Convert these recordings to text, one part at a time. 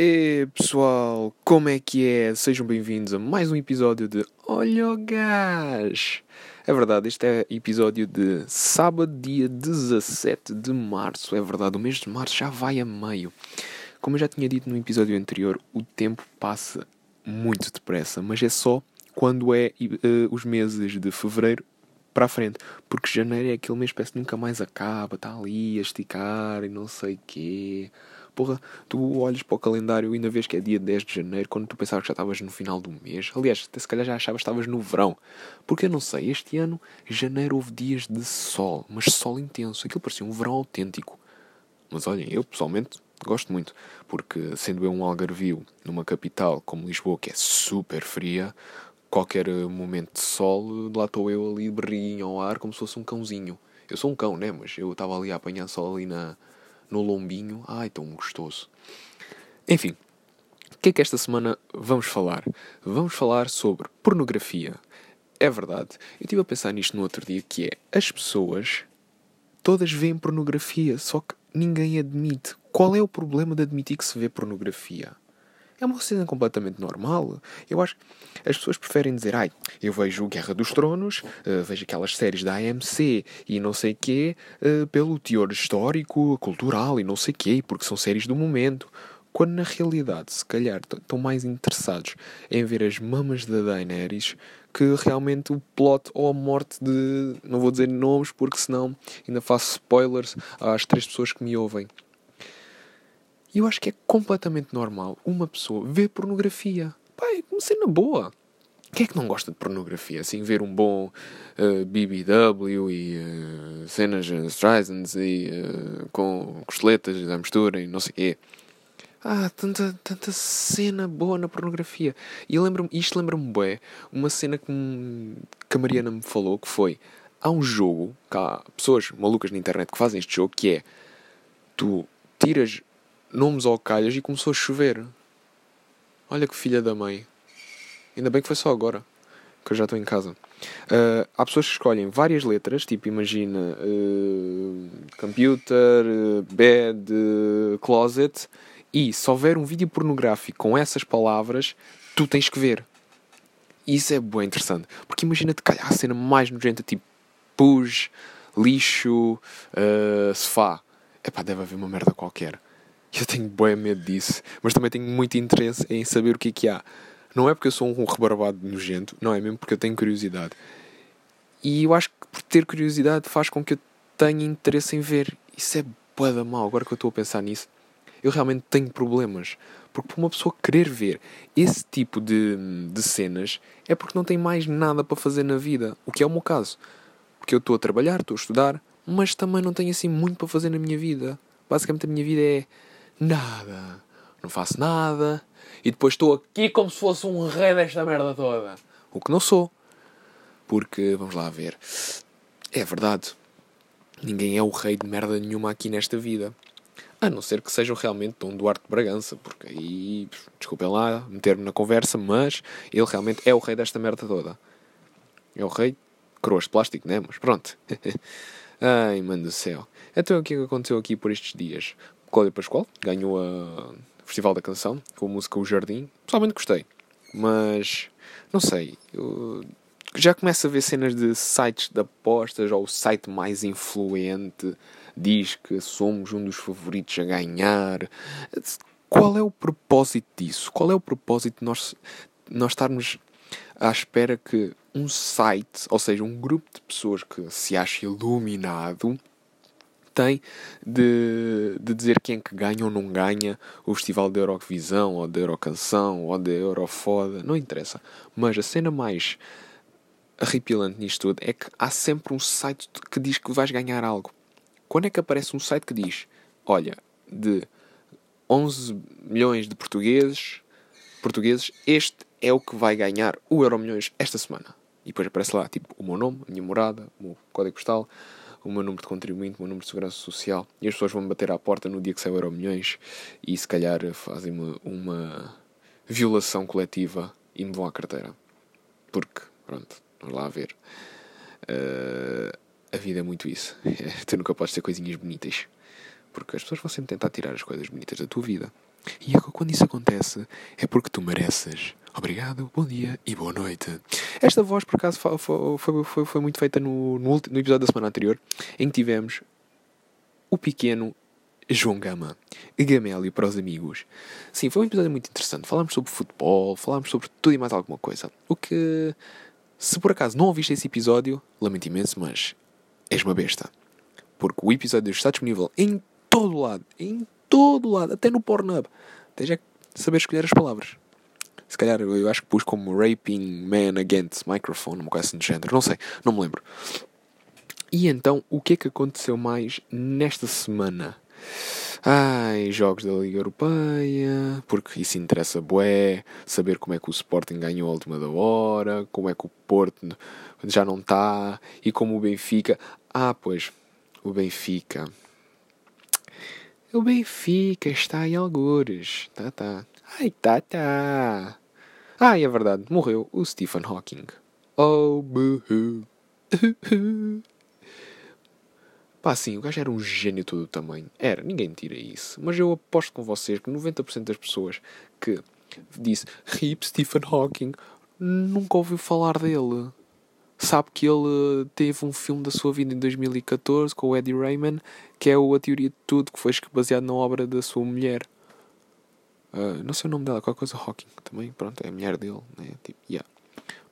E pessoal, como é que é? Sejam bem-vindos a mais um episódio de Olha o Gás! É verdade, este é episódio de sábado, dia 17 de março. É verdade, o mês de março já vai a meio. Como eu já tinha dito no episódio anterior, o tempo passa muito depressa, mas é só quando é uh, os meses de fevereiro para a frente, porque janeiro é aquele mês que parece que nunca mais acaba, está ali a esticar e não sei o quê. Porra, tu olhas para o calendário e ainda vês que é dia 10 de janeiro, quando tu pensavas que já estavas no final do mês. Aliás, se calhar já achavas que estavas no verão. Porque eu não sei, este ano, janeiro houve dias de sol, mas sol intenso. Aquilo parecia um verão autêntico. Mas olhem, eu pessoalmente gosto muito, porque sendo eu um algarvio numa capital como Lisboa, que é super fria, qualquer momento de sol, lá estou eu ali berrinho ao ar como se fosse um cãozinho. Eu sou um cão, né? Mas eu estava ali a apanhar sol ali na, no lombinho. Ai, tão gostoso. Enfim, o que é que esta semana vamos falar? Vamos falar sobre pornografia. É verdade. Eu estive a pensar nisto no outro dia, que é as pessoas todas veem pornografia, só que ninguém admite. Qual é o problema de admitir que se vê pornografia? É uma cena completamente normal. Eu acho as pessoas preferem dizer, ai, eu vejo Guerra dos Tronos, uh, vejo aquelas séries da AMC e não sei quê, uh, pelo teor histórico, cultural e não sei quê, porque são séries do momento. Quando na realidade, se calhar, estão mais interessados em ver as mamas da Daenerys que realmente o plot ou a morte de. Não vou dizer nomes porque senão ainda faço spoilers às três pessoas que me ouvem. E eu acho que é completamente normal uma pessoa ver pornografia. Pai, uma cena boa. Quem é que não gosta de pornografia? Assim, ver um bom uh, eh, BBW e uh, cenas Streisand e uh, com costeletas à mistura e não sei o quê. Ah, tanta, tanta cena boa na pornografia. E lembro isto lembra-me bem, uma cena que, que a Mariana me falou que foi há um jogo, que há pessoas malucas na internet que fazem este jogo que é tu tiras nomes ao calhas e começou a chover. Olha que filha da mãe. Ainda bem que foi só agora, que eu já estou em casa. Uh, há pessoas que escolhem várias letras, tipo, imagina uh, computer, uh, bed, closet, e se houver um vídeo pornográfico com essas palavras, tu tens que ver. Isso é bem interessante, porque imagina-te calhar a cena mais nojenta, tipo pus, lixo, sofá. Epá, deve haver uma merda qualquer. Eu tenho bem medo disso, mas também tenho muito interesse em saber o que é que há. Não é porque eu sou um rebarbado nojento, não é mesmo porque eu tenho curiosidade. E eu acho que por ter curiosidade faz com que eu tenha interesse em ver. Isso é boa mal, agora que eu estou a pensar nisso. Eu realmente tenho problemas. Porque para uma pessoa querer ver esse tipo de, de cenas é porque não tem mais nada para fazer na vida. O que é o meu caso. Porque eu estou a trabalhar, estou a estudar, mas também não tenho assim muito para fazer na minha vida. Basicamente a minha vida é nada, não faço nada, e depois estou aqui como se fosse um rei desta merda toda. O que não sou. Porque, vamos lá ver, é verdade, ninguém é o rei de merda nenhuma aqui nesta vida. A não ser que seja realmente Dom Duarte de Bragança, porque aí, desculpem lá meter-me na conversa, mas ele realmente é o rei desta merda toda. É o rei, coroas de plástico, né? Mas pronto. Ai, mano do céu. Então o que é que aconteceu aqui por estes dias? Cláudia Pascoal ganhou a Festival da Canção com a música O Jardim. Pessoalmente gostei, mas não sei. já começo a ver cenas de sites de apostas ou o site mais influente diz que somos um dos favoritos a ganhar. Qual é o propósito disso? Qual é o propósito de nós, nós estarmos à espera que um site, ou seja, um grupo de pessoas que se acha iluminado, tem de, de dizer quem é que ganha ou não ganha o Festival da Eurovisão, ou da Eurocanção, ou da Eurofoda, não interessa. Mas a cena mais arrepilante nisto tudo é que há sempre um site que diz que vais ganhar algo. Quando é que aparece um site que diz, olha, de 11 milhões de portugueses, portugueses, este é o que vai ganhar o Euro Milhões esta semana. E depois aparece lá, tipo, o meu nome, a minha morada, o meu código postal, o meu número de contribuinte, o meu número de segurança social, e as pessoas vão me bater à porta no dia que sair o Euro Milhões e se calhar fazem uma, violação coletiva e me vão à carteira. Porque, pronto, vamos lá ver. Uh, a vida é muito isso. tu nunca podes ter coisinhas bonitas. Porque as pessoas vão sempre tentar tirar as coisas bonitas da tua vida. E é quando isso acontece, é porque tu mereces. Obrigado, bom dia e boa noite. Esta voz, por acaso, foi, foi, foi, muito feita no, no, no episódio da semana anterior, em que tivemos o pequeno João Gama, Gamélio para os amigos. Sim, foi um episódio muito interessante. Falámos sobre futebol, falámos sobre tudo e mais alguma coisa. O que, se por acaso não ouviste esse episódio, lamento imenso, mas és uma besta. Porque o episódio está disponível em todo lado, em todo lado, até no Pornhub. Tens é saber escolher as palavras. Se calhar eu acho que pus como Raping Man Against Microphone, uma coisa assim de género, não sei, não me lembro. E então, o que é que aconteceu mais nesta semana? Ai, jogos da Liga Europeia, porque isso interessa bué, saber como é que o Sporting ganhou a última da hora, como é que o Porto já não está, e como o Benfica... Ah, pois, o Benfica... O Benfica está em algures. Tá, tá. Ai, tá, tá. Ai, é verdade. Morreu o Stephen Hawking. Oh, boo Pá, sim, o gajo era um gênio todo o tamanho. Era, ninguém tira isso. Mas eu aposto com vocês que 90% das pessoas que disse RIP Stephen Hawking nunca ouviu falar dele sabe que ele teve um filme da sua vida em 2014 com o Eddie Rayman, que é o A Teoria de Tudo, que foi baseado na obra da sua mulher. Uh, não sei o nome dela, qualquer coisa Hawking também, pronto, é a mulher dele, né? Tipo, yeah.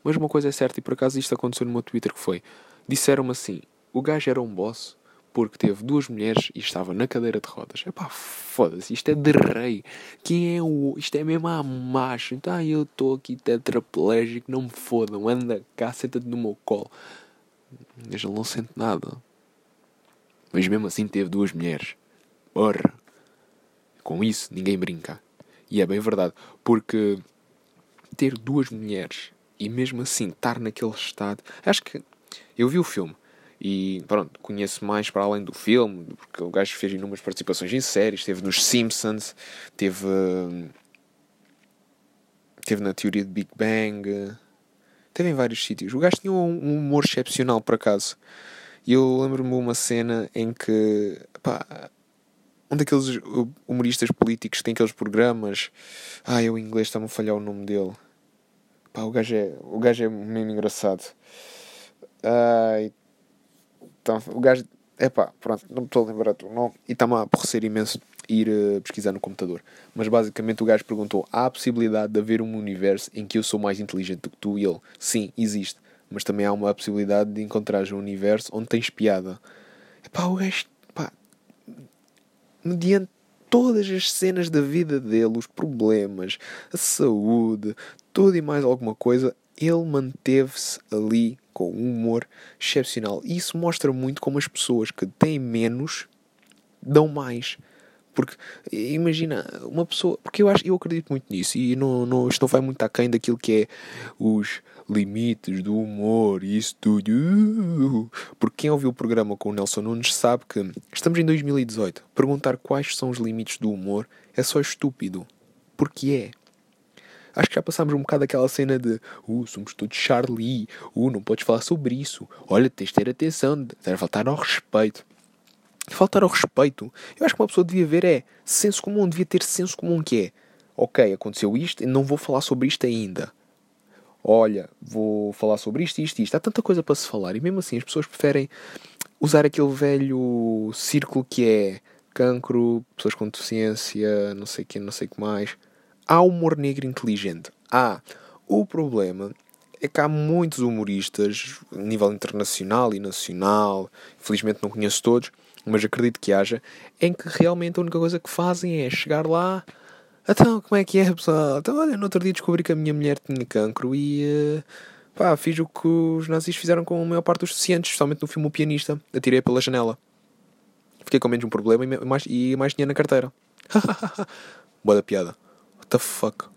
Mas uma coisa é certa, e por acaso isto aconteceu no meu Twitter, que foi, disseram-me assim, o gajo era um boss, porque teve duas mulheres e estava na cadeira de rodas. Epá, foda-se, isto é de rei. Quem é o. Isto é mesmo a macho. Então ah, eu estou aqui tetraplégico, não me fodam, anda cá, senta-te no meu colo. Mas ele não sente nada. Mas mesmo assim teve duas mulheres. Porra! Com isso ninguém brinca. E é bem verdade, porque ter duas mulheres e mesmo assim estar naquele estado. Acho que. Eu vi o filme e pronto, conheço mais para além do filme, porque o gajo fez inúmeras participações em séries, esteve nos Simpsons, teve. Teve na teoria de Big Bang, teve em vários sítios. O gajo tinha um humor excepcional, por acaso. E eu lembro-me uma cena em que. Pá, um daqueles humoristas políticos que tem aqueles programas. Ai, o inglês está-me a falhar o nome dele. Pá, o gajo é, o gajo é mesmo engraçado. Ai, então, o gajo. Epá, pronto, não me estou a lembrar do nome. E está-me a aborrecer imenso ir uh, pesquisar no computador. Mas basicamente o gajo perguntou: há a possibilidade de haver um universo em que eu sou mais inteligente do que tu? E ele: sim, existe. Mas também há uma possibilidade de encontrares um universo onde tens piada. Epá, o gajo. Pá, mediante todas as cenas da vida dele, os problemas, a saúde, tudo e mais alguma coisa, ele manteve-se ali com um humor excepcional. E isso mostra muito como as pessoas que têm menos dão mais. Porque imagina, uma pessoa. Porque eu, acho, eu acredito muito nisso e não, não, isto não vai muito aquém daquilo que é os limites do humor e isso tudo. Porque quem ouviu o programa com o Nelson Nunes sabe que estamos em 2018. Perguntar quais são os limites do humor é só estúpido. Porque é acho que já passámos um bocado aquela cena de uh, somos todos Charlie, uh, não podes falar sobre isso, olha, tens de ter atenção, deve faltar ao respeito. Faltar ao respeito, eu acho que uma pessoa devia ver é senso comum, devia ter senso comum que é ok, aconteceu isto não vou falar sobre isto ainda. Olha, vou falar sobre isto, isto, isto. Há tanta coisa para se falar e mesmo assim as pessoas preferem usar aquele velho círculo que é cancro, pessoas com deficiência, não sei o que, não sei o que mais há humor negro inteligente. Há. O problema é que há muitos humoristas, a nível internacional e nacional, infelizmente não conheço todos, mas acredito que haja, em que realmente a única coisa que fazem é chegar lá. Então, como é que é, pessoal? Então, olha, no outro dia descobri que a minha mulher tinha cancro e. Uh, pá, fiz o que os nazis fizeram com a maior parte dos deficientes, especialmente no filme O Pianista. Atirei pela janela. Fiquei com menos um problema e mais, e mais dinheiro na carteira. Boa da piada what the fuck?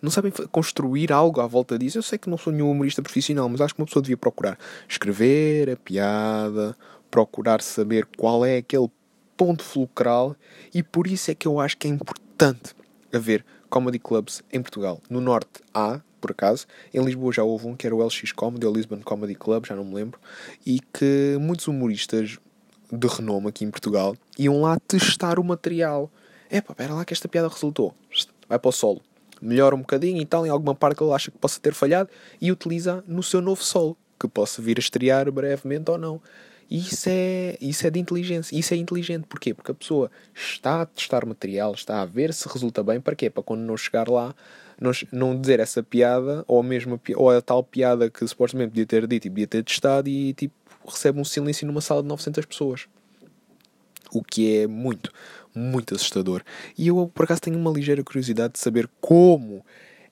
Não sabem construir algo à volta disso. Eu sei que não sou nenhum humorista profissional, mas acho que uma pessoa devia procurar escrever a piada, procurar saber qual é aquele ponto fulcral, e por isso é que eu acho que é importante haver comedy clubs em Portugal. No Norte há, por acaso, em Lisboa já houve um que era o LX Comedy, ou Lisbon Comedy Club, já não me lembro, e que muitos humoristas de renome aqui em Portugal iam lá testar o material Epá, pera lá que esta piada resultou. Vai para o solo. Melhora um bocadinho e tal, em alguma parte que ele acha que possa ter falhado, e utiliza no seu novo solo, que possa vir a estrear brevemente ou não. E isso é, isso é de inteligência. Isso é inteligente. Porquê? Porque a pessoa está a testar material, está a ver se resulta bem. Para quê? Para quando não chegar lá, não, não dizer essa piada, ou a, mesma, ou a tal piada que supostamente podia ter dito e podia ter testado, e tipo, recebe um silêncio numa sala de 900 pessoas. O que é muito, muito assustador. E eu, por acaso, tenho uma ligeira curiosidade de saber como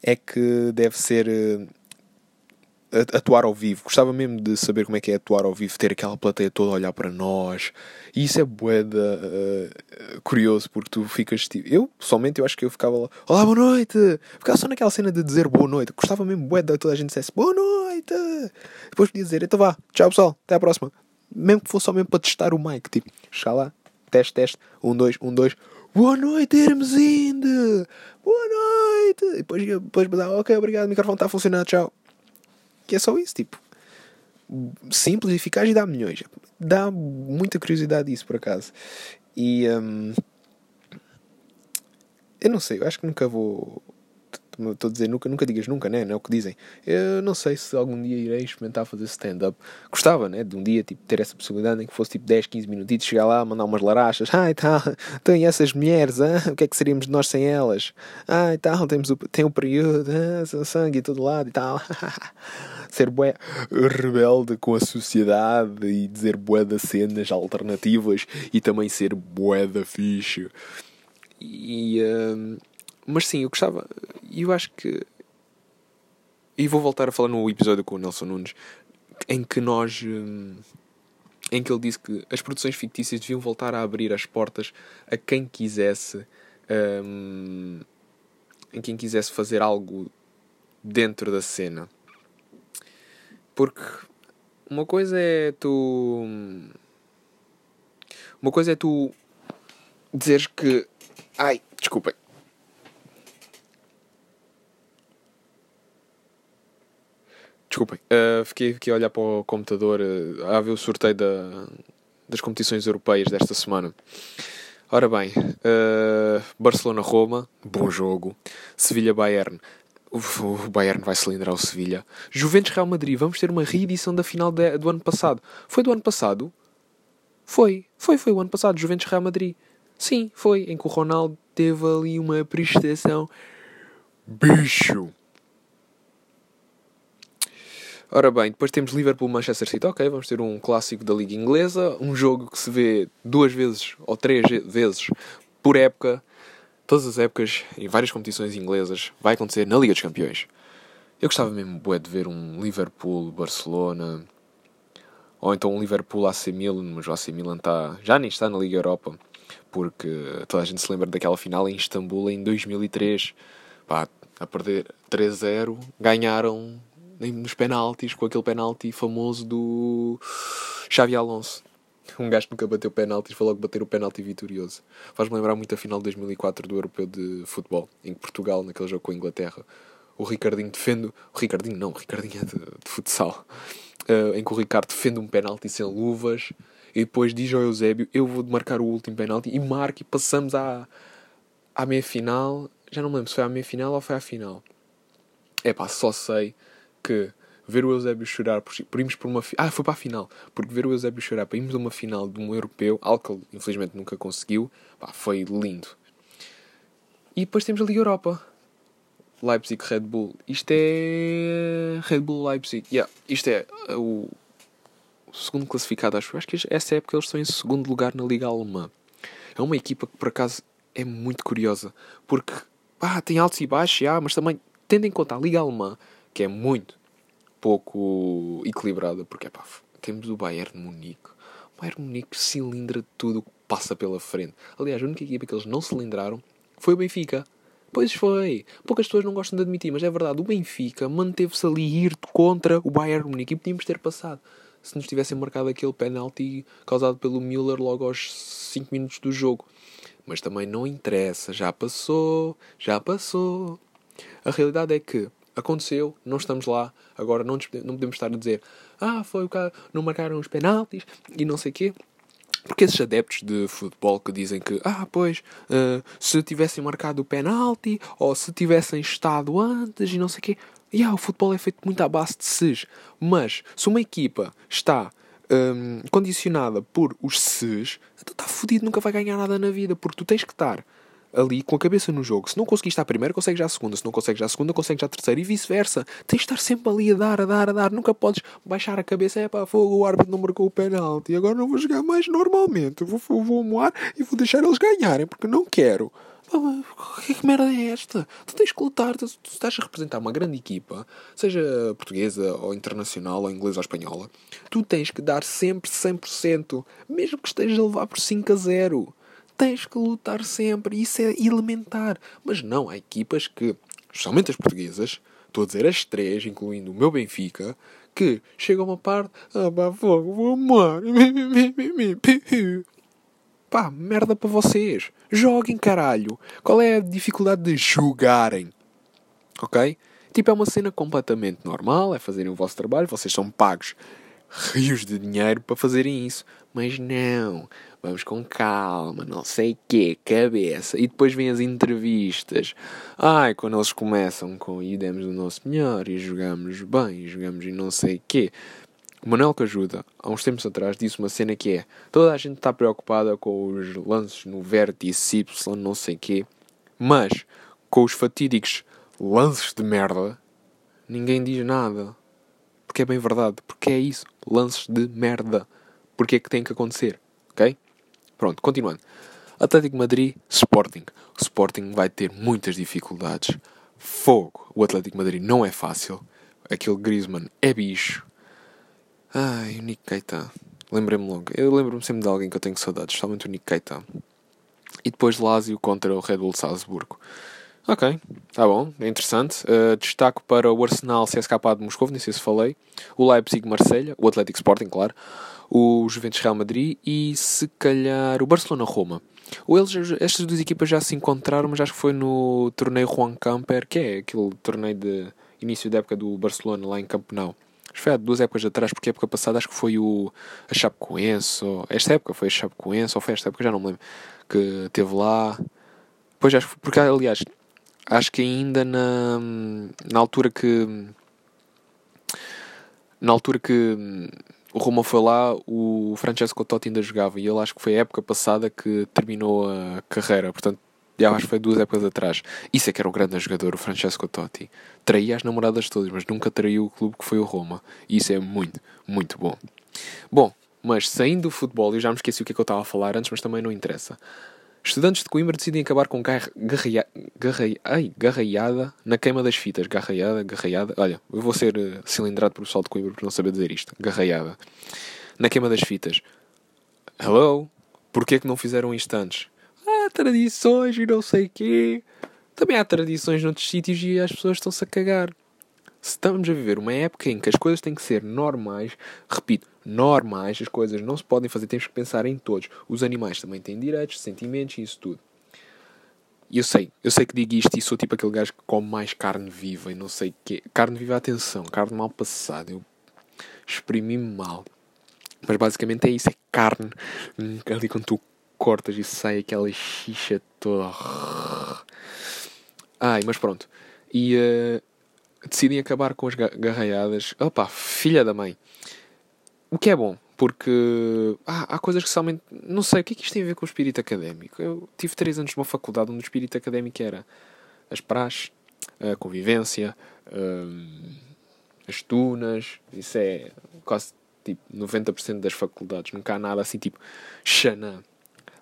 é que deve ser eh, atuar ao vivo. Gostava mesmo de saber como é que é atuar ao vivo, ter aquela plateia toda a olhar para nós. E isso é boeda uh, curioso, porque tu ficas tipo. Eu, pessoalmente, eu acho que eu ficava lá, olá, boa noite! Ficava só naquela cena de dizer boa noite. Gostava mesmo boeda toda a gente dissesse boa noite! Depois podia dizer, então vá, tchau pessoal, até à próxima. Mesmo que fosse só mesmo para testar o mic, tipo, chegar lá, teste, teste, um, dois, um, dois. Boa noite, Hermesinde! Boa noite! E depois, depois, ok, obrigado, o microfone está a funcionar, tchau. Que é só isso, tipo. Simples, eficaz e dá milhões. Dá muita curiosidade isso, por acaso. E. Um, eu não sei, eu acho que nunca vou Estou a dizer nunca, nunca digas nunca, né? Não é o que dizem. Eu não sei se algum dia irei experimentar fazer stand-up. Gostava, né? De um dia tipo, ter essa possibilidade em que fosse tipo 10, 15 minutos, chegar lá, mandar umas larachas. Ai tal, tem essas mulheres, ah? o que é que seríamos nós sem elas? Ai tal, temos o, tem o período, ah, sangue e todo lado e tal. Ser bué rebelde com a sociedade e dizer bué cenas alternativas e também ser bué da fixe. E. Um, mas sim, eu gostava. E eu acho que. E vou voltar a falar no episódio com o Nelson Nunes, em que nós. Hum, em que ele disse que as produções fictícias deviam voltar a abrir as portas a quem quisesse. Um, em quem quisesse fazer algo dentro da cena. Porque uma coisa é tu. Uma coisa é tu dizeres que. Ai, desculpem. Desculpem, uh, fiquei aqui a olhar para o computador uh, a ver o sorteio da, das competições europeias desta semana. Ora bem, uh, Barcelona-Roma, bom jogo. Sevilha-Bayern, o Bayern vai cilindrar o Sevilha. Juventus-Real Madrid, vamos ter uma reedição da final de, do ano passado. Foi do ano passado? Foi, foi, foi o ano passado, Juventus-Real Madrid. Sim, foi, em que o Ronaldo teve ali uma prestação bicho. Ora bem, depois temos Liverpool-Manchester City. Ok, vamos ter um clássico da Liga Inglesa. Um jogo que se vê duas vezes ou três vezes por época. Todas as épocas, em várias competições inglesas, vai acontecer na Liga dos Campeões. Eu gostava mesmo bué, de ver um Liverpool-Barcelona. Ou então um Liverpool-AC Milan, mas o AC Milan tá, já nem está na Liga Europa. Porque toda a gente se lembra daquela final em Istambul em 2003. Pá, a perder 3-0, ganharam nos penaltis, com aquele penalti famoso do Xavi Alonso. Um gajo nunca bateu penaltis foi logo bater o penalti vitorioso. Faz-me lembrar muito a final de 2004 do Europeu de Futebol, em que Portugal, naquele jogo com a Inglaterra, o Ricardinho defende. O Ricardinho não, o Ricardinho é de, de futsal. Uh, em que o Ricardo defende um penalti sem luvas e depois diz ao Eusébio: Eu vou marcar o último penalti e marca e passamos à, à meia final. Já não me lembro se foi à meia final ou foi à final. É pá, só sei que ver o Eusébio chorar por, por irmos por uma. Ah, foi para a final. Porque ver o Eusébio chorar para irmos a uma final de um europeu, algo que ele infelizmente nunca conseguiu, pá, foi lindo. E depois temos a Liga Europa. Leipzig Red Bull. Isto é. Red Bull Leipzig. Yeah, isto é o segundo classificado, acho. Acho que essa época eles estão em segundo lugar na Liga Alemã. É uma equipa que por acaso é muito curiosa. Porque ah, tem altos e baixos, yeah, mas também tendo em conta a Liga Alemã que é muito pouco equilibrada, porque pá, temos o Bayern de Munique. O Bayern de Munique cilindra tudo o que passa pela frente. Aliás, a única equipa que eles não cilindraram foi o Benfica. Pois foi. Poucas pessoas não gostam de admitir, mas é verdade. O Benfica manteve-se ali ir contra o Bayern de Munique e podíamos ter passado. Se nos tivessem marcado aquele penalti causado pelo Müller logo aos 5 minutos do jogo. Mas também não interessa. Já passou. Já passou. A realidade é que aconteceu, não estamos lá, agora não, não podemos estar a dizer ah, foi o cara, não marcaram os penaltis e não sei o quê. Porque esses adeptos de futebol que dizem que, ah, pois, uh, se tivessem marcado o penalti, ou se tivessem estado antes e não sei o quê. Yeah, o futebol é feito muito à base de ses. Mas, se uma equipa está um, condicionada por os ses, então está fodido, nunca vai ganhar nada na vida, porque tu tens que estar ali com a cabeça no jogo. Se não conseguir estar a primeira, consegues a segunda. Se não consegues a segunda, consegues a terceira e vice-versa. Tens de estar sempre ali a dar, a dar, a dar. Nunca podes baixar a cabeça. É pá, fogo, o árbitro não marcou o penalti. Agora não vou jogar mais normalmente. Vou, vou, vou moar e vou deixar eles ganharem porque não quero. que, que merda é esta? Tu tens que lutar, tu, tu, estás a representar uma grande equipa, seja portuguesa ou internacional, ou inglesa ou espanhola, tu tens que dar sempre 100%, mesmo que estejas a levar por 5 a 0 tens que lutar sempre. Isso é elementar. Mas não, há equipas que, especialmente as portuguesas, estou a dizer as três, incluindo o meu Benfica, que chegam a uma parte, ah pá, fogo, vou amar. Pá, merda para vocês. Joguem, caralho. Qual é a dificuldade de jogarem? Ok? Tipo, é uma cena completamente normal, é fazerem o vosso trabalho, vocês são pagos rios de dinheiro para fazerem isso. Mas não, vamos com calma, não sei quê, cabeça. E depois vêm as entrevistas. Ai, quando eles começam com e demos o nosso melhor e jogamos bem, e jogamos e não sei quê. O Manuel que ajuda, há uns tempos atrás, disse uma cena que é toda a gente está preocupada com os lances no vértice Y, não sei quê, mas com os fatídicos lances de merda, ninguém diz nada. Porque é bem verdade, porque é isso, lances de merda. Porque é que tem que acontecer, ok? Pronto, continuando. Atlético Madrid, Sporting. O Sporting vai ter muitas dificuldades. Fogo. O Atlético Madrid não é fácil. Aquele Griezmann é bicho. Ai, o Nick Keita. Lembrei-me logo. Eu lembro-me sempre de alguém que eu tenho saudades, especialmente o Nick Keita. E depois Lazio contra o Red Bull Salzburgo. Ok, tá bom, é interessante. Uh, destaco para o Arsenal CSKA de Moscou, nem sei se falei. O Leipzig Marselha, o Atlético Sporting, claro o Juventus Real Madrid e se calhar o Barcelona Roma. Ou eles, estas duas equipas já se encontraram, mas acho que foi no torneio Juan Camper, que é aquele torneio de início da época do Barcelona lá em Campenau. Acho que foi há duas épocas atrás, porque a época passada acho que foi o a Chapecoense, ou, esta época foi a Chapecoense, ou foi esta época, já não me lembro, que teve lá. Pois acho porque aliás, acho que ainda na, na altura que na altura que o Roma foi lá, o Francesco Totti ainda jogava e ele acho que foi a época passada que terminou a carreira, portanto, já acho que foi duas épocas atrás. Isso é que era um grande jogador, o Francesco Totti. Traía as namoradas todas, mas nunca traiu o clube que foi o Roma. E isso é muito, muito bom. Bom, mas saindo do futebol, eu já me esqueci o que, é que eu estava a falar antes, mas também não interessa. Estudantes de Coimbra decidem acabar com garraia, garraia, ai, garraiada na queima das fitas. Garraiada, garraiada. Olha, eu vou ser uh, cilindrado por pessoal de Coimbra por não saber dizer isto. Garraiada. Na queima das fitas. Hello? Porquê que não fizeram isto antes? Ah, tradições e não sei quê. Também há tradições noutros sítios e as pessoas estão-se a cagar. Se estamos a viver uma época em que as coisas têm que ser normais, repito, normais, as coisas não se podem fazer, temos que pensar em todos. Os animais também têm direitos, sentimentos e isso tudo. E eu sei, eu sei que digo isto e sou tipo aquele gajo que come mais carne viva e não sei o quê. Carne viva, atenção, carne mal passada. Eu exprimi-me mal. Mas basicamente é isso, é carne. Ali quando tu cortas e sai aquela xixa toda. Ai, mas pronto. E uh, decidem acabar com as garraiadas. Opa, filha da mãe. O que é bom, porque ah, há coisas que somente. Não sei, o que é que isto tem a ver com o espírito académico? Eu tive três anos numa faculdade onde o espírito académico era as praxes, a convivência, hum, as tunas, isso é quase tipo 90% das faculdades, nunca há nada assim tipo xanã.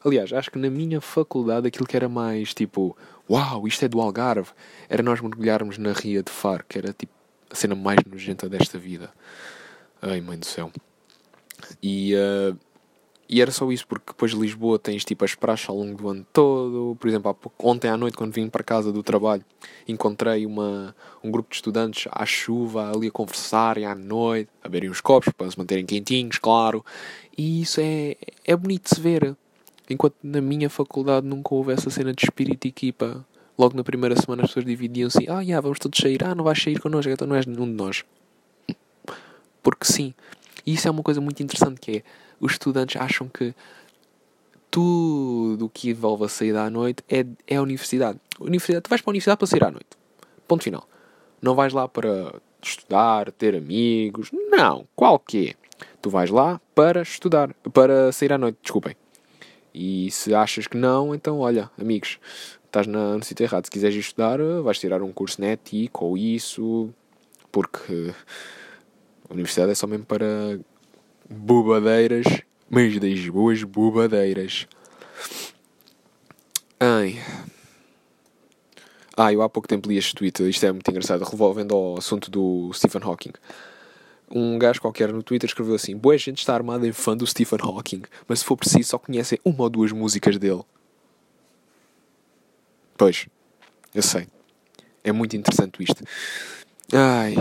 Aliás, acho que na minha faculdade aquilo que era mais tipo uau, isto é do Algarve, era nós mergulharmos na Ria de Faro, que era tipo a cena mais nojenta desta vida. Ai, mãe do céu. E, uh, e era só isso, porque depois Lisboa tens tipo as praxes ao longo do ano todo. Por exemplo, ontem à noite, quando vim para casa do trabalho, encontrei uma, um grupo de estudantes à chuva, ali a conversarem à noite, a beberem os copos para se manterem quentinhos, claro. E isso é, é bonito de se ver. Enquanto na minha faculdade nunca houve essa cena de espírito e equipa. Logo na primeira semana as pessoas dividiam-se. Ah, yeah, vamos todos sair. Ah, não vais sair connosco, então não és nenhum de nós. Porque sim. E isso é uma coisa muito interessante que é, os estudantes acham que tudo o que envolve a saída à noite é, é a universidade. universidade. Tu vais para a universidade para sair à noite. Ponto final. Não vais lá para estudar, ter amigos. Não. Qual que é? Tu vais lá para estudar, para sair à noite, desculpem. E se achas que não, então olha, amigos, estás na, no sítio errado. Se quiseres estudar, vais tirar um curso na ETIC ou isso, porque universidade é só mesmo para bobadeiras, mas das boas bobadeiras. Ai. Ah, eu há pouco tempo li este tweet, isto é muito engraçado, revolvendo ao assunto do Stephen Hawking. Um gajo qualquer no Twitter escreveu assim: Boa gente está armada em fã do Stephen Hawking, mas se for preciso só conhecem uma ou duas músicas dele. Pois, eu sei. É muito interessante isto. Ai.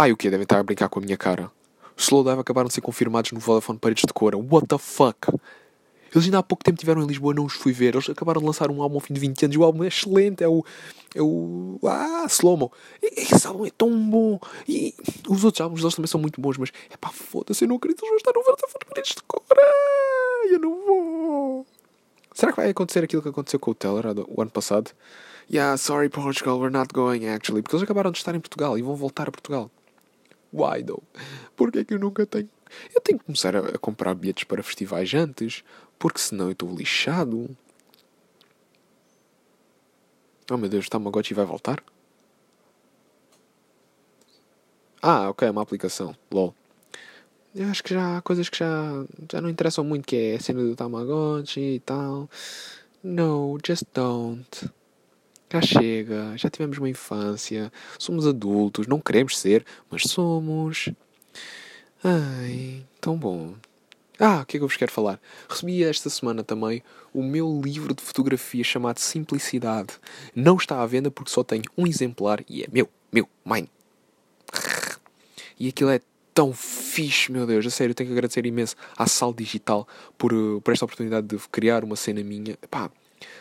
Ai, o que? Devem estar a brincar com a minha cara. Slowdive acabaram de ser confirmados no Vodafone Paredes de Cora. What the fuck? Eles ainda há pouco tempo estiveram em Lisboa, não os fui ver. Eles acabaram de lançar um álbum ao fim de 20 anos e o álbum é excelente. É o. É o. Ah, Slomo. Esse álbum é tão bom. E os outros álbuns deles também são muito bons, mas é pá, foda-se, eu não acredito eles vão estar no Vodafone Paredes de Cora. Eu não vou. Será que vai acontecer aquilo que aconteceu com o Teller o ano passado? Yeah, sorry Portugal, we're not going actually. Porque eles acabaram de estar em Portugal e vão voltar a Portugal. Why though? Porquê é que eu nunca tenho? Eu tenho que começar a, comprar bilhetes para festivais antes, porque senão eu estou lixado. Oh meu Deus, Tamagotchi vai voltar? Ah, ok, é uma aplicação. LOL. Eu acho que já há coisas que já, já não interessam muito, que é a cena do Tamagotchi e tal. No, just don't. Já chega, já tivemos uma infância, somos adultos, não queremos ser, mas somos. Ai, tão bom. Ah, o que é que eu vos quero falar? Recebi esta semana também o meu livro de fotografia chamado Simplicidade. Não está à venda porque só tenho um exemplar e é meu, meu, mine. E aquilo é tão fixe, meu Deus. A sério, tenho que agradecer imenso à Sal Digital por, eh, por esta oportunidade de criar uma cena minha. Pá,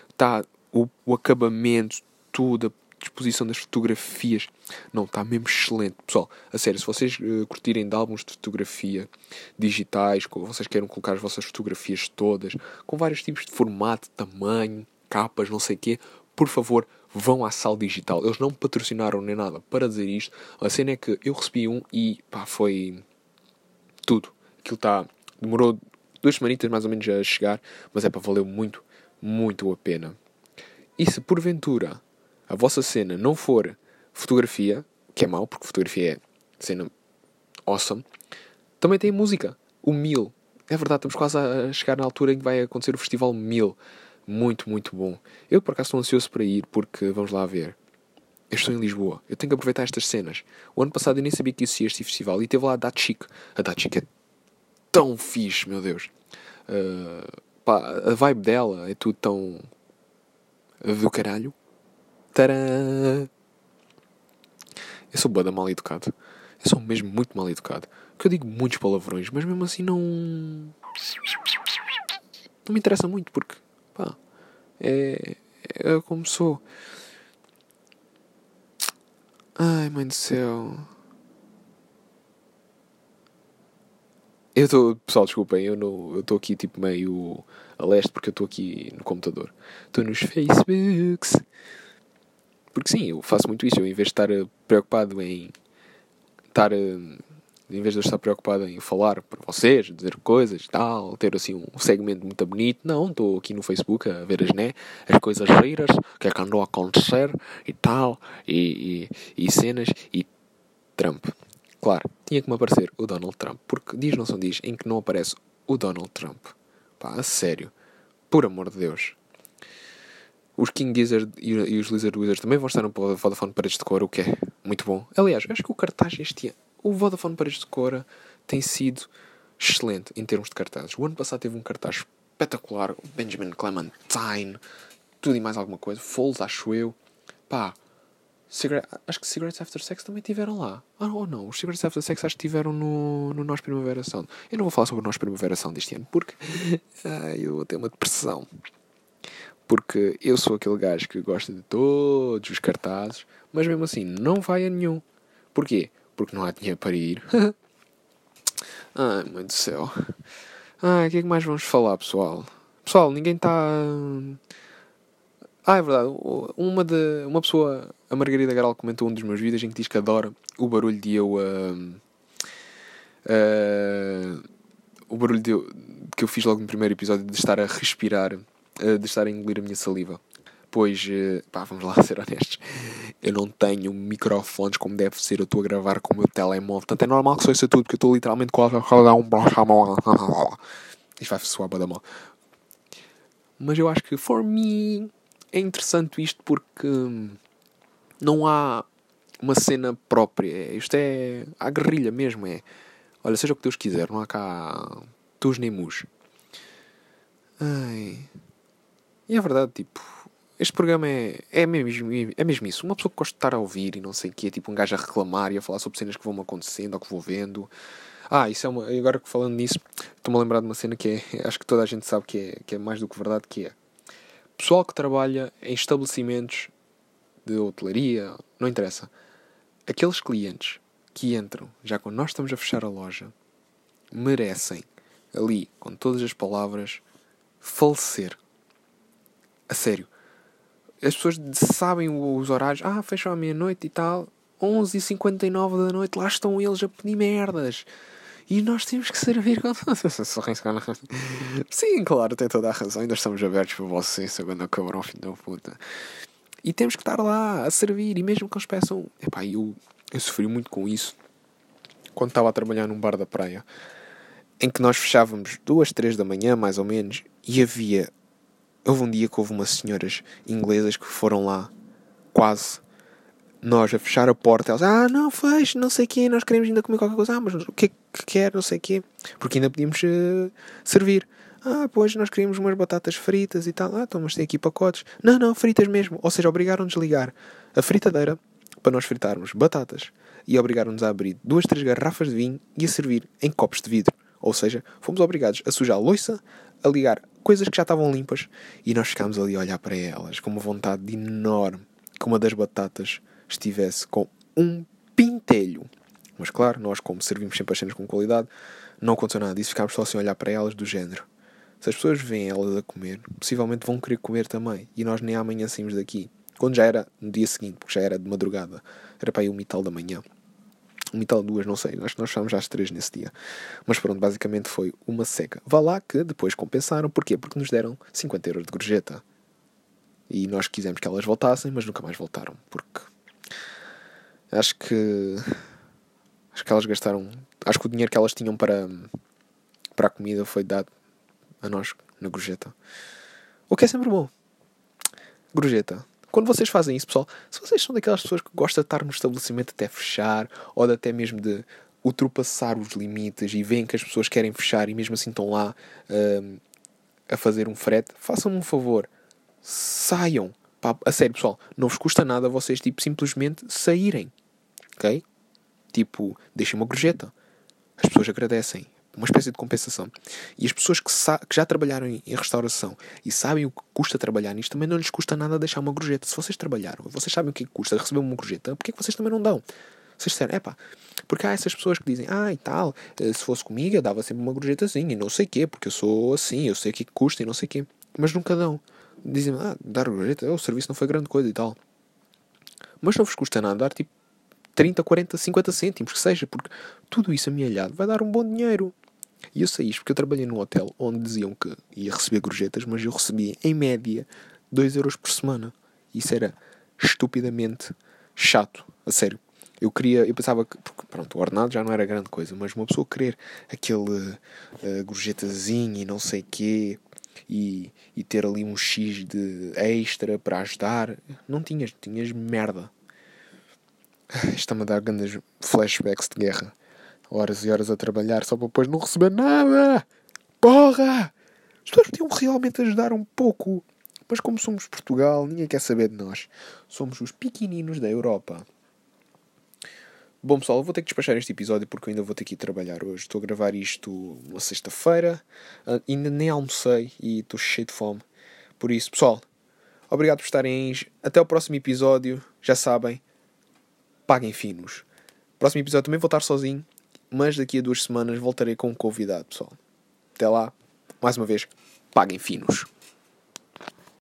está o, o acabamento, tudo, a disposição das fotografias. Não, está mesmo excelente. Pessoal, a sério, se vocês uh, curtirem de álbuns de fotografia digitais, vocês queiram colocar as vossas fotografias todas, com vários tipos de formato, tamanho, capas, não sei o quê, por favor, vão à sala digital. Eles não me patrocinaram nem nada para dizer isto. A cena é que eu recebi um e pá, foi tudo. Aquilo está. Demorou duas semanitas mais ou menos a chegar, mas é para valeu muito, muito a pena. E se porventura a vossa cena não for fotografia, que é mau, porque fotografia é cena awesome, também tem música. O Mil. É verdade, estamos quase a chegar na altura em que vai acontecer o Festival Mil. Muito, muito bom. Eu, por acaso, estou ansioso para ir, porque vamos lá ver. Eu estou em Lisboa. Eu tenho que aproveitar estas cenas. O ano passado eu nem sabia que existia este festival. E teve lá a Datchik. A Datchik é tão fixe, meu Deus. Uh, pá, a vibe dela é tudo tão do caralho. Tcharam! Eu sou boa mal educado. Eu sou mesmo muito mal educado. Porque eu digo muitos palavrões, mas mesmo assim não. Não me interessa muito porque. Pá. É. É como sou. Ai, mãe do céu. Eu estou. Pessoal, desculpem, eu estou aqui tipo meio a leste porque eu estou aqui no computador. Estou nos Facebooks. Porque sim, eu faço muito isso. Eu, em vez de estar eh, preocupado em estar. Eh, em vez de eu estar preocupado em falar para vocês, dizer coisas tal, ter assim um segmento muito bonito, não, estou aqui no Facebook a ver as, né, as coisas giras, o que é que andou a acontecer e tal, e, e, e cenas, e Trump. Claro, tinha que me aparecer o Donald Trump, porque diz não são diz em que não aparece o Donald Trump. Pá, a sério. Por amor de Deus. Os King Gizzard e, os Lizard Wizards também vão estar no Vodafone Paredes de Cora, o que é muito bom. Aliás, acho que o cartaz este ano, o Vodafone Paredes de Cora tem sido excelente em termos de cartazes. O ano passado teve um cartaz espetacular, Benjamin Clementine, tudo e mais alguma coisa. Foles, acho eu. Pá, acho que Cigarettes After Sex também tiveram lá. Ah, ou não, os Cigarettes After Sex acho que tiveram no, no Nós Primavera Sound. Eu não vou falar sobre o Nós Primavera Sound deste ano porque ai, eu vou ter uma depressão. Porque eu sou aquele gajo que gosta de todos os cartazes, mas mesmo assim não vai a nenhum. Porquê? Porque não há dinheiro para ir. ai, mãe do céu. Ai, o que é que mais vamos falar, pessoal? Pessoal, ninguém está. Ah, é verdade. Uma, de, uma pessoa, a Margarida Garal, comentou um dos meus vídeos em que diz que adora o barulho de eu. Uh, uh, o barulho de eu, que eu fiz logo no primeiro episódio de estar a respirar, uh, de estar a engolir a minha saliva. Pois, pá, vamos lá ser honestos. Eu não tenho microfones como deve ser. Eu estou a gravar com o meu telemóvel. Portanto, é normal que isso tudo, porque eu estou literalmente quase a dar um. Isto vai soar para da mal. Mas eu acho que, for me, é interessante isto porque não há uma cena própria. Isto é a guerrilha mesmo. É olha, seja o que Deus quiser, não há cá tus nem mus. Ai. E é verdade, tipo, este programa é, é, mesmo, é mesmo isso. Uma pessoa que gosta de estar a ouvir e não sei o que, é tipo um gajo a reclamar e a falar sobre cenas que vão acontecendo ou que vou vendo. Ah, isso é uma. Agora que falando nisso, estou-me a lembrar de uma cena que é. Acho que toda a gente sabe que é, que é mais do que verdade, que é pessoal que trabalha em estabelecimentos de hotelaria, não interessa. Aqueles clientes que entram já quando nós estamos a fechar a loja merecem ali, com todas as palavras, falecer. A sério. As pessoas sabem os horários. Ah, fecham à meia-noite e tal. 11h59 da noite, lá estão eles a pedir merdas. E nós temos que servir com. Sim, claro, tem toda a razão. Ainda estamos abertos para vocês, segundo cabrão, filho da puta. E temos que estar lá a servir. E mesmo que eles peçam. Epá, eu, eu sofri muito com isso quando estava a trabalhar num bar da praia em que nós fechávamos duas, três da manhã, mais ou menos, e havia. Houve um dia que houve umas senhoras inglesas que foram lá quase nós a fechar a porta, elas, ah, não, feche, não sei o quê, nós queremos ainda comer qualquer coisa, ah, mas o que é que quer, não sei o quê, porque ainda podíamos uh, servir. Ah, pois, nós queríamos umas batatas fritas e tal. Ah, então, mas tem aqui pacotes. Não, não, fritas mesmo. Ou seja, obrigaram-nos a ligar a fritadeira para nós fritarmos batatas e obrigaram-nos a abrir duas, três garrafas de vinho e a servir em copos de vidro. Ou seja, fomos obrigados a sujar a loiça, a ligar coisas que já estavam limpas e nós ficámos ali a olhar para elas com uma vontade enorme que uma das batatas estivesse com um pintelho. Mas claro, nós, como servimos sempre as cenas com qualidade, não aconteceu nada disso, ficámos só assim a olhar para elas do género. Se as pessoas veem elas a comer, possivelmente vão querer comer também. E nós nem amanhã saímos daqui. Quando já era no dia seguinte, porque já era de madrugada, era para aí um e tal da manhã. Um e tal duas, não sei. Acho que nós fomos às três nesse dia. Mas pronto, basicamente foi uma seca. Vá lá que depois compensaram. Porquê? Porque nos deram 50 euros de gorjeta. E nós quisemos que elas voltassem, mas nunca mais voltaram. Porque Acho que. Acho que elas gastaram. Acho que o dinheiro que elas tinham para, para a comida foi dado a nós na gorjeta. O que é sempre bom. Gorjeta. Quando vocês fazem isso, pessoal, se vocês são daquelas pessoas que gostam de estar no estabelecimento até fechar, ou de até mesmo de ultrapassar os limites e veem que as pessoas querem fechar e mesmo assim estão lá uh, a fazer um frete, façam-me um favor. Saiam. Pá, a sério, pessoal, não vos custa nada vocês tipo, simplesmente saírem. Ok? Tipo, deixem uma gorjeta. As pessoas agradecem. Uma espécie de compensação. E as pessoas que, que já trabalharam em, em, restauração e sabem o que custa trabalhar nisto, também não lhes custa nada deixar uma gorjeta. Se vocês trabalharam, vocês sabem o que custa receber uma gorjeta, porquê que vocês também não dão? Vocês disseram, é pá, porque há essas pessoas que dizem, ah, e tal, eh, se fosse comigo eu dava sempre uma gorjetazinha e não sei o quê, porque eu sou assim, eu sei o que custa e não sei o quê. Mas nunca dão dizem ah, dar gorjeta, oh, o serviço não foi grande coisa e tal. Mas não vos custa nada dar tipo 30, 40, 50 cêntimos, que seja, porque tudo isso amealhado vai dar um bom dinheiro. E eu sei isto porque eu trabalhei num hotel onde diziam que ia receber gorjetas, mas eu recebia em média 2 euros por semana. Isso era estupidamente chato, a sério. Eu queria, eu pensava que, porque, pronto, o ordenado já não era grande coisa, mas uma pessoa querer aquele uh, gorjetazinho e não sei quê, e, e ter ali um X de extra para ajudar. Não tinhas, tinhas merda. Está-me a dar grandes flashbacks de guerra. Horas e horas a trabalhar só para depois não receber nada. Porra! As pessoas podiam realmente ajudar um pouco. Mas como somos Portugal, ninguém quer saber de nós. Somos os pequeninos da Europa. Bom pessoal, eu vou ter que despachar este episódio porque eu ainda vou ter que ir trabalhar hoje. Estou a gravar isto uma sexta-feira, ah, ainda nem almocei e estou cheio de fome. Por isso, pessoal, obrigado por estarem aí. Até o próximo episódio. Já sabem, paguem finos. Próximo episódio também vou estar sozinho, mas daqui a duas semanas voltarei com um convidado, pessoal. Até lá, mais uma vez, paguem finos.